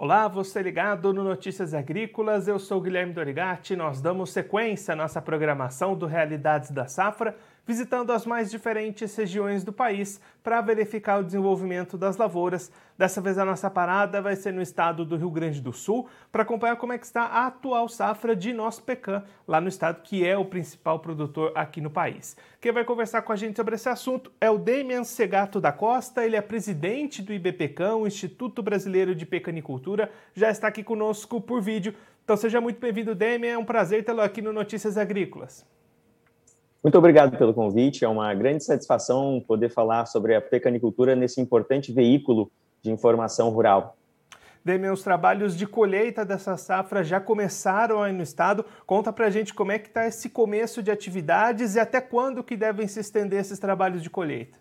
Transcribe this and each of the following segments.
Olá, você ligado no Notícias Agrícolas, eu sou Guilherme Dorigati. Nós damos sequência à nossa programação do Realidades da Safra, visitando as mais diferentes regiões do país para verificar o desenvolvimento das lavouras. Dessa vez a nossa parada vai ser no estado do Rio Grande do Sul para acompanhar como é que está a atual safra de nosso pecan, lá no estado que é o principal produtor aqui no país. Quem vai conversar com a gente sobre esse assunto é o Demian Segato da Costa, ele é presidente do IBPECAM, o Instituto Brasileiro de Pecanicultura, já está aqui conosco por vídeo. Então seja muito bem-vindo, Demian, é um prazer tê-lo aqui no Notícias Agrícolas. Muito obrigado pelo convite. É uma grande satisfação poder falar sobre a pecanicultura nesse importante veículo de informação rural. Demian, os trabalhos de colheita dessa safra já começaram aí no estado. Conta pra gente como é que está esse começo de atividades e até quando que devem se estender esses trabalhos de colheita.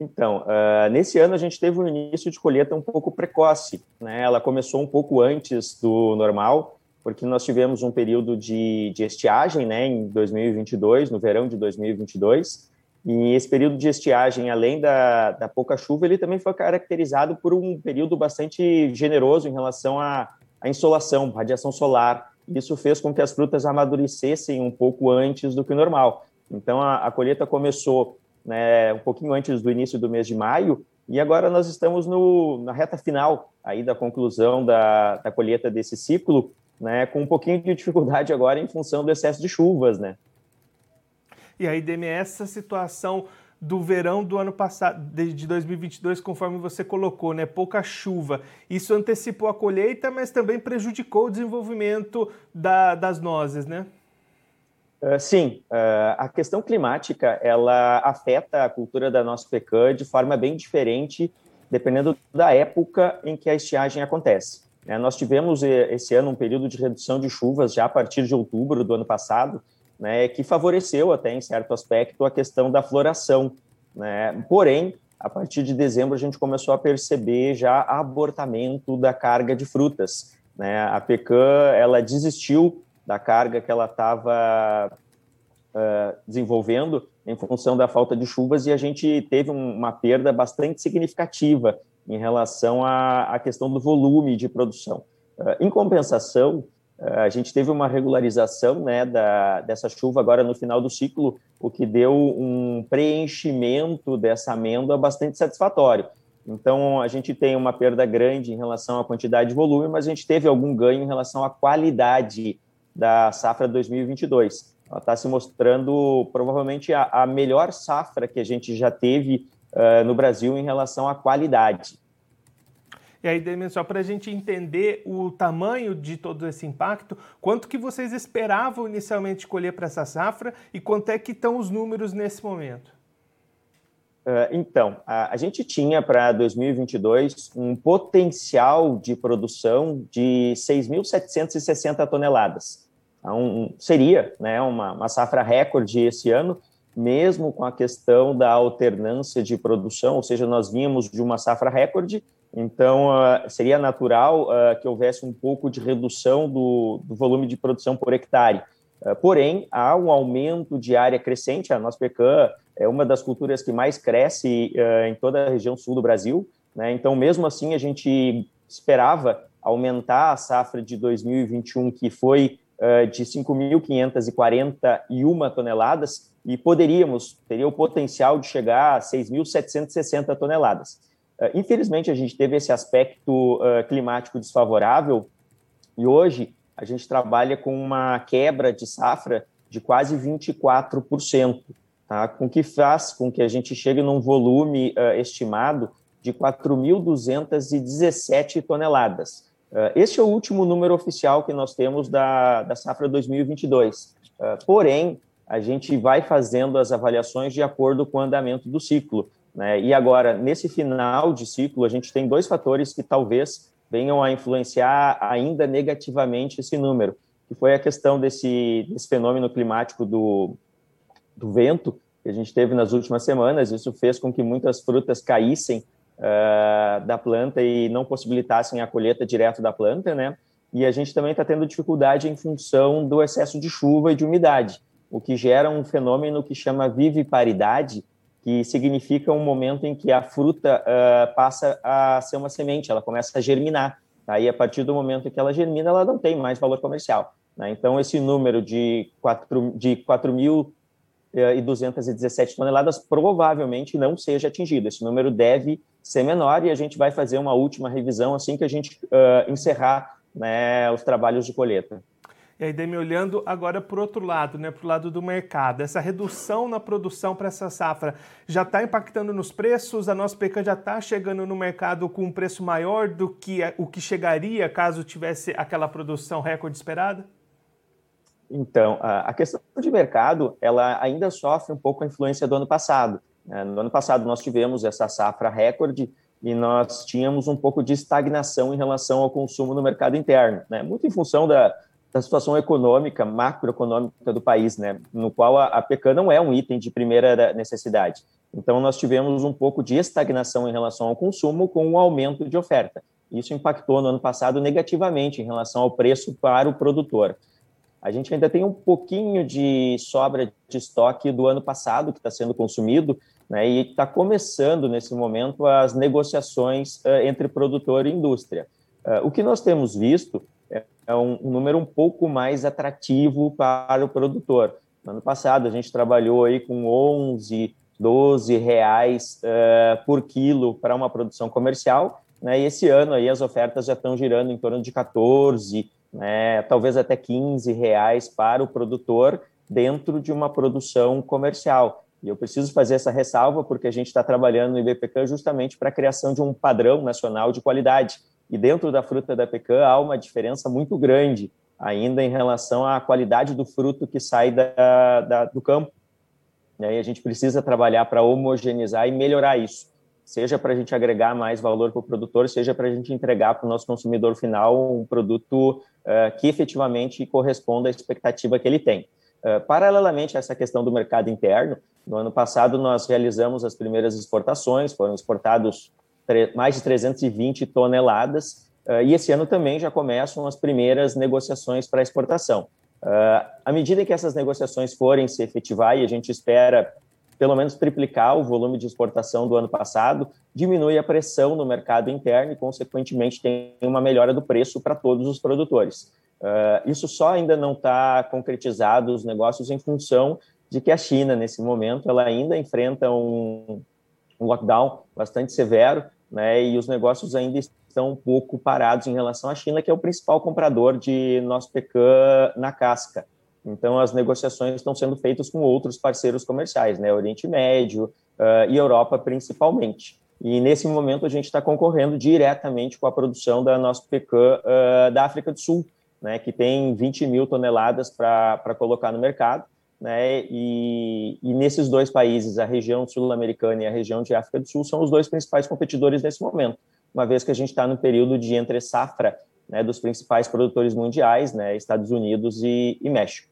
Então, uh, nesse ano a gente teve um início de colheita um pouco precoce. Né? Ela começou um pouco antes do normal, porque nós tivemos um período de, de estiagem né, em 2022, no verão de 2022, e esse período de estiagem, além da, da pouca chuva, ele também foi caracterizado por um período bastante generoso em relação à, à insolação, radiação solar. Isso fez com que as frutas amadurecessem um pouco antes do que o normal. Então, a, a colheita começou né, um pouquinho antes do início do mês de maio, e agora nós estamos no, na reta final aí da conclusão da, da colheita desse ciclo, né, com um pouquinho de dificuldade agora em função do excesso de chuvas, né? E aí, Demi, essa situação do verão do ano passado, de 2022, conforme você colocou, né? Pouca chuva. Isso antecipou a colheita, mas também prejudicou o desenvolvimento da, das nozes, né? Uh, sim, uh, a questão climática ela afeta a cultura da nossa pecan de forma bem diferente, dependendo da época em que a estiagem acontece. É, nós tivemos eh, esse ano um período de redução de chuvas já a partir de outubro do ano passado, né, que favoreceu até em certo aspecto a questão da floração. Né? Porém, a partir de dezembro a gente começou a perceber já abortamento da carga de frutas. Né? A pecan ela desistiu da carga que ela estava uh, desenvolvendo em função da falta de chuvas e a gente teve um, uma perda bastante significativa em relação à, à questão do volume de produção. Uh, em compensação, uh, a gente teve uma regularização né, da, dessa chuva agora no final do ciclo, o que deu um preenchimento dessa amêndoa bastante satisfatório. Então, a gente tem uma perda grande em relação à quantidade de volume, mas a gente teve algum ganho em relação à qualidade da safra 2022. Ela está se mostrando provavelmente a, a melhor safra que a gente já teve uh, no Brasil em relação à qualidade. E aí, Demian, só para a gente entender o tamanho de todo esse impacto, quanto que vocês esperavam inicialmente colher para essa safra e quanto é que estão os números nesse momento? Uh, então, a, a, gente tinha para 2022 um potencial de produção de 6.760 toneladas. Então, seria né, uma, uma safra recorde esse ano, mesmo com a questão da alternância de produção, ou seja, nós vínhamos de uma safra recorde, então uh, seria natural uh, que houvesse um pouco de redução do, do volume de produção por hectare. Uh, porém, há um aumento de área crescente, a nossa pecan é uma das culturas que mais cresce em toda a região sul do Brasil, né? então mesmo assim a gente esperava aumentar a safra de 2021, que foi de 5.541 toneladas, e poderíamos, teria o potencial de chegar a 6.760 toneladas. Uh, infelizmente, a gente teve esse aspecto uh, climático desfavorável e hoje a gente trabalha com uma quebra de safra de quase 24%, tá? com que faz com que a gente chegue num volume estimado de 4.217 toneladas. Este é o último número oficial que nós temos da, da safra 2022. porém, a gente vai fazendo as avaliações de acordo com o andamento do ciclo. Né? E agora, nesse final de ciclo, a gente tem dois fatores que talvez venham a influenciar ainda negativamente esse número, que foi a questão desse, desse fenômeno climático do, do vento que a gente teve nas últimas semanas. Isso fez com que muitas frutas caíssem uh, da planta e não possibilitassem a colheita direto da planta, né? E a gente também está tendo dificuldade em função do excesso de chuva e de umidade o que gera um fenômeno que chama viviparidade, que significa um momento em que a fruta uh, passa a ser uma semente, ela começa a germinar. Aí, a partir do momento que ela germina, ela não tem mais valor comercial. Né? Então, esse número de 4, de 4.217 toneladas provavelmente não seja atingido. Esse número deve ser menor e a gente vai fazer uma última revisão assim que a gente uh, encerrar né, os trabalhos de colheita. E aí, Demi, olhando agora para o outro lado, né, para o lado do mercado, essa redução na produção para essa safra já está impactando nos preços? A nossa pecan já está chegando no mercado com um preço maior do que o que chegaria caso tivesse aquela produção recorde esperada? Então, a questão de mercado, ela ainda sofre um pouco a influência do ano passado. Né. No ano passado, nós tivemos essa safra recorde e nós tínhamos um pouco de estagnação em relação ao consumo no mercado interno, né? muito em função da, da situação econômica, macroeconômica do país, né, no qual a, a pecan não é um item de primeira necessidade. Então, nós tivemos um pouco de estagnação em relação ao consumo com um aumento de oferta. Isso impactou no ano passado negativamente em relação ao preço para o produtor. A gente ainda tem um pouquinho de sobra de estoque do ano passado que está sendo consumido, né, e está começando nesse momento as negociações uh, entre produtor e indústria. Uh, o que nós temos visto é um, um, número um pouco mais atrativo para o produtor. No ano passado, a gente trabalhou aí com 11, 12 reais uh, por quilo para uma produção comercial, né? e esse ano aí as ofertas já estão girando em torno de 14, né? talvez até 15 reais para o produtor dentro de uma produção comercial. E eu preciso fazer essa ressalva porque a gente está trabalhando no IBPK justamente para a criação de um padrão nacional de qualidade. E dentro da fruta da pecan há uma diferença muito grande ainda em relação à qualidade do fruto que sai da, da do campo. E aí a gente precisa trabalhar para homogeneizar e melhorar isso, seja para a gente agregar mais valor para o produtor, seja para a gente entregar para o nosso consumidor final um produto uh, que efetivamente corresponda à expectativa que ele tem. Uh, paralelamente a essa questão do mercado interno, no ano passado nós realizamos as primeiras exportações, foram exportados mais de 320 toneladas, uh, e esse ano também já começam as primeiras negociações para exportação. À medida que essas negociações forem se efetivar, e a gente espera pelo menos triplicar o volume de exportação do ano passado, diminui a pressão no mercado interno e, consequentemente, tem uma melhora do preço para todos os produtores. Uh, isso só ainda não está concretizado, os negócios, em função de que a China, nesse momento, ela ainda enfrenta um, um lockdown bastante severo, né, e os negócios ainda estão um pouco parados em relação à China, que é o principal comprador de nosso pecan na casca. Então, as negociações estão sendo feitas com outros parceiros comerciais, né, Oriente Médio uh, e Europa principalmente. E nesse momento a gente está concorrendo diretamente com a produção da nosso pecan uh, da África do Sul, né, que tem 20 mil toneladas para colocar no mercado né? E, e, nesses dois países, a região sul-americana e a região de África do Sul, são os dois principais competidores nesse momento, uma vez que a gente está no período de entre safra né, dos principais produtores mundiais, né, Estados Unidos e, e México.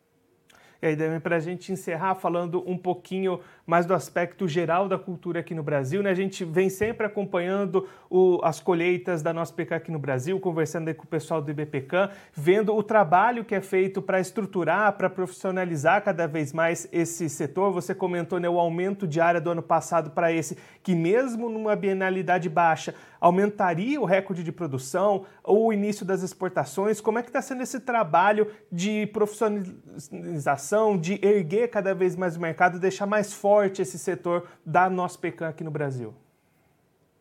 E aí, Demi, para a gente encerrar falando um pouquinho mais do aspecto geral da cultura aqui no Brasil, né? A gente vem sempre acompanhando o, as colheitas da nossa PK aqui no Brasil, conversando com o pessoal do IBPCAM, vendo o trabalho que é feito para estruturar, para profissionalizar cada vez mais esse setor. Você comentou né, o aumento de área do ano passado para esse, que mesmo numa bienalidade baixa, aumentaria o recorde de produção ou o início das exportações. Como é que está sendo esse trabalho de profissionalização, de erguer cada vez mais o mercado, deixar mais forte esse setor da nossa pecan aqui no Brasil?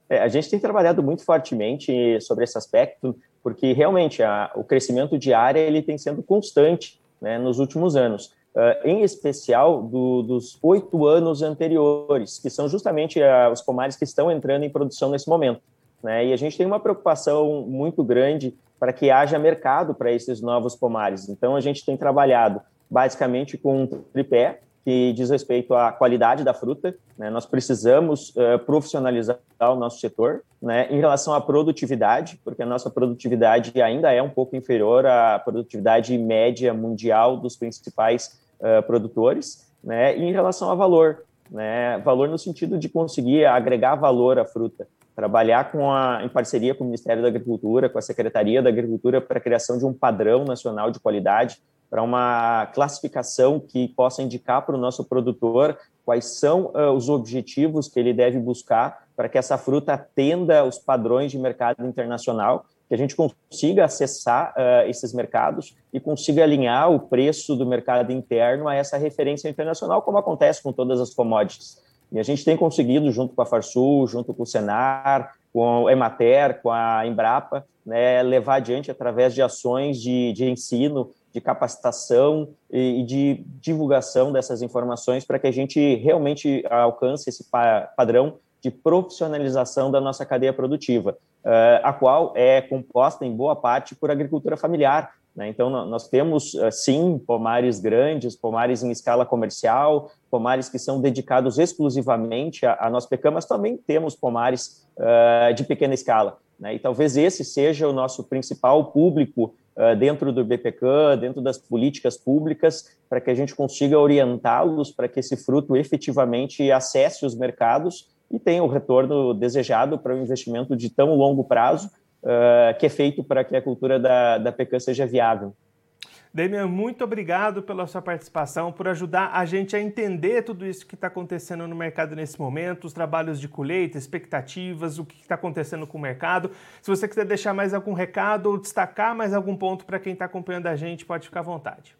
É, a gente tem trabalhado muito fortemente sobre esse aspecto, porque realmente a, o crescimento de área ele tem sendo constante né, nos últimos anos, uh, em especial do, dos oito anos anteriores, que são justamente uh, os pomares que estão entrando em produção nesse momento. Né, e a gente tem uma preocupação muito grande para que haja mercado para esses novos pomares. Então, a gente tem trabalhado basicamente com um tripé, que diz respeito à qualidade da fruta. Né? Nós precisamos uh, profissionalizar o nosso setor. Né? Em relação à produtividade, porque a nossa produtividade ainda é um pouco inferior à produtividade média mundial dos principais uh, produtores. Né? E em relação a valor, né? valor no sentido de conseguir agregar valor à fruta. Trabalhar com a, em parceria com o Ministério da Agricultura, com a Secretaria da Agricultura, para a criação de um padrão nacional de qualidade, para uma classificação que possa indicar para o nosso produtor quais são uh, os objetivos que ele deve buscar para que essa fruta atenda os padrões de mercado internacional. que a gente consiga acessar uh, esses mercados e consiga alinhar o preço do mercado interno a essa referência internacional, como acontece com todas as commodities. E a gente tem conseguido, junto com a Farsul, junto com o Senar, com a Emater, com a Embrapa, né, levar adiante através de ações de, de ensino, de capacitação e, de divulgação dessas informações para que a gente realmente alcance esse pa padrão de profissionalização da nossa cadeia produtiva, uh, a qual é composta em boa parte por agricultura familiar. Né? Então, nós temos, uh, sim, pomares grandes, pomares em escala comercial, pomares que são dedicados exclusivamente a, a nós pecamos, mas também temos pomares uh, de pequena escala. Né? E talvez esse seja o nosso principal público dentro do BPC, dentro das políticas públicas, para que a gente consiga orientá-los para que esse fruto efetivamente acesse os mercados e tem o retorno desejado para um investimento de tão longo prazo uh, que é feito para que a cultura da, da pecan seja viável. Damian, muito obrigado pela sua participação, por ajudar a gente a entender tudo isso que está acontecendo no mercado nesse momento, os trabalhos de colheita, expectativas, o que está acontecendo com o mercado. Se você quiser deixar mais algum recado ou destacar mais algum ponto para quem está acompanhando a gente, pode ficar à vontade.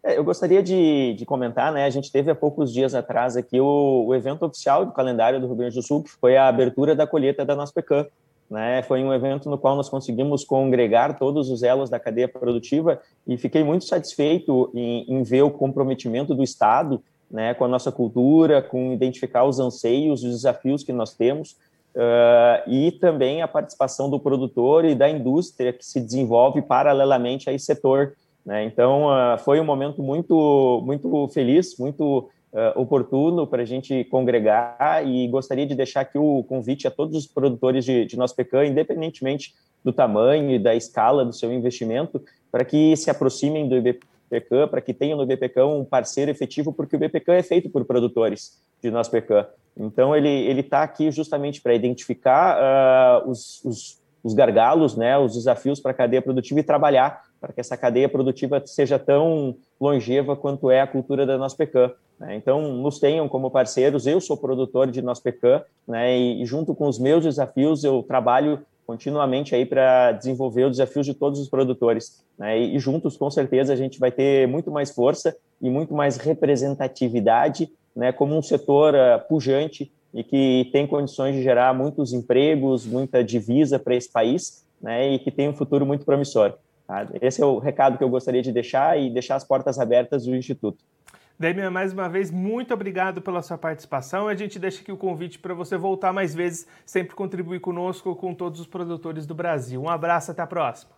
É, eu gostaria de, de, comentar, né? A gente teve há poucos dias atrás aqui o, o, evento oficial do calendário do Rio Grande do Sul, que foi a abertura da colheita da nossa pecan. Né? Foi um evento no qual nós conseguimos congregar todos os elos da cadeia produtiva e fiquei muito satisfeito em, em ver o comprometimento do Estado né, com a nossa cultura, com identificar os anseios, os desafios que nós temos, uh, e também a participação do produtor e da indústria que se desenvolve paralelamente a esse setor né? Então, uh, foi um momento muito, muito feliz, muito uh, oportuno para a gente congregar e gostaria de deixar aqui o convite a todos os produtores de, de nosso pecan, independentemente do tamanho e da escala do seu investimento, para que se aproximem do IBPCAM, para que tenham no IBPCAM um parceiro efetivo, porque o IBPCAM é feito por produtores de nosso pecan. Então, ele está aqui justamente para identificar uh, os, os, os gargalos, né, os desafios para a cadeia produtiva e trabalhar para que essa cadeia produtiva seja tão longeva quanto é a cultura da nossa pecan. Né? Então, nos tenham como parceiros. Eu sou produtor de nossa pecan, né? E, e, junto com os meus desafios, eu trabalho continuamente aí para desenvolver os desafios de todos os produtores. Né? E, e juntos, com certeza, a gente vai ter muito mais força e muito mais representatividade, né? Como um setor uh, pujante e que tem condições de gerar muitos empregos, muita divisa para esse país, né? E que tem um futuro muito promissor. Tá? Esse é o recado que eu gostaria de deixar e deixar as portas abertas do Instituto. Demian, mais uma vez, muito obrigado pela sua participação. A gente deixa aqui o convite para você voltar mais vezes, sempre contribuir conosco, com todos os produtores do Brasil. Um abraço, até a próxima.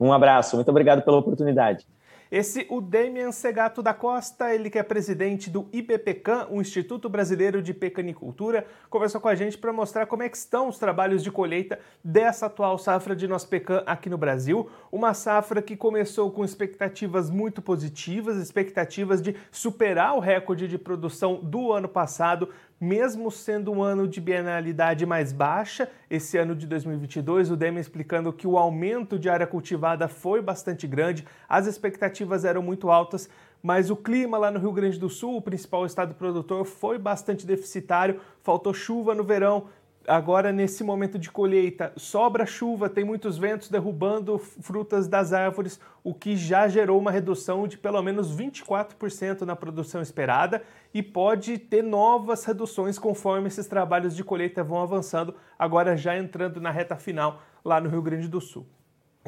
Um abraço, muito obrigado pela oportunidade. Esse o Damian Segato da Costa, ele que é presidente do IBPCAM, o Instituto Brasileiro de Pecanicultura, conversou com a gente para mostrar como é que estão os trabalhos de colheita dessa atual safra de nosso pecan aqui no Brasil. Uma safra que começou com expectativas muito positivas, expectativas de superar o recorde de produção do ano passado, mesmo sendo um ano de bienalidade mais baixa, esse ano de 2022, o Demi explicando que o aumento de área cultivada foi bastante grande, as expectativas eram muito altas, mas o clima lá no Rio Grande do Sul, o principal estado produtor, foi bastante deficitário, faltou chuva no verão, agora nesse momento de colheita sobra chuva, tem muitos ventos derrubando frutas das árvores, o que já gerou uma redução de pelo menos 24% na produção esperada e pode ter novas reduções conforme esses trabalhos de colheita vão avançando, agora já entrando na reta final lá no Rio Grande do Sul.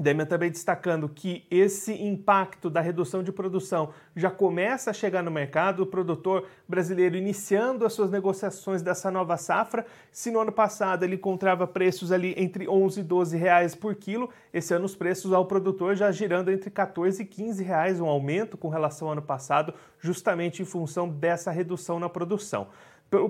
Demian também destacando que esse impacto da redução de produção já começa a chegar no mercado, o produtor brasileiro iniciando as suas negociações dessa nova safra. Se no ano passado ele encontrava preços ali entre 11 e 12 reais por quilo, esse ano os preços ao produtor já girando entre 14 e 15 reais, um aumento com relação ao ano passado, justamente em função dessa redução na produção.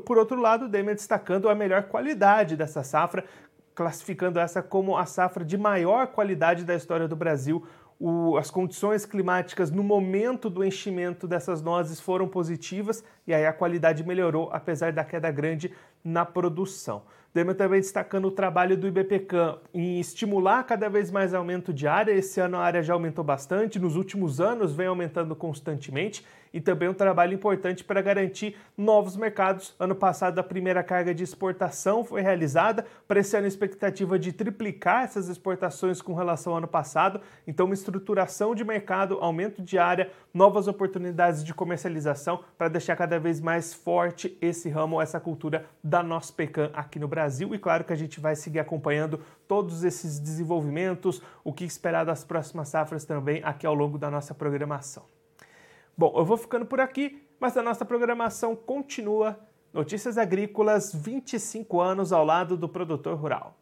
Por outro lado, o Demian destacando a melhor qualidade dessa safra, classificando essa como a safra de maior qualidade da história do Brasil. O, as condições climáticas no momento do enchimento dessas nozes foram positivas, e aí a qualidade melhorou, apesar da queda grande na produção. Demo também destacando o trabalho do IBPCAM em estimular cada vez mais aumento de área. Esse ano a área já aumentou bastante, nos últimos anos vem aumentando constantemente e também um trabalho importante para garantir novos mercados. Ano passado, a primeira carga de exportação foi realizada, para esse ano, a expectativa de triplicar essas exportações com relação ao ano passado. Então, uma estruturação de mercado, aumento de área, novas oportunidades de comercialização para deixar cada vez mais forte esse ramo, essa cultura da nossa pecan aqui no Brasil. E claro que a gente vai seguir acompanhando todos esses desenvolvimentos, o que esperar das próximas safras também aqui ao longo da nossa programação. Bom, eu vou ficando por aqui, mas a nossa programação continua. Notícias Agrícolas, 25 anos ao lado do produtor rural.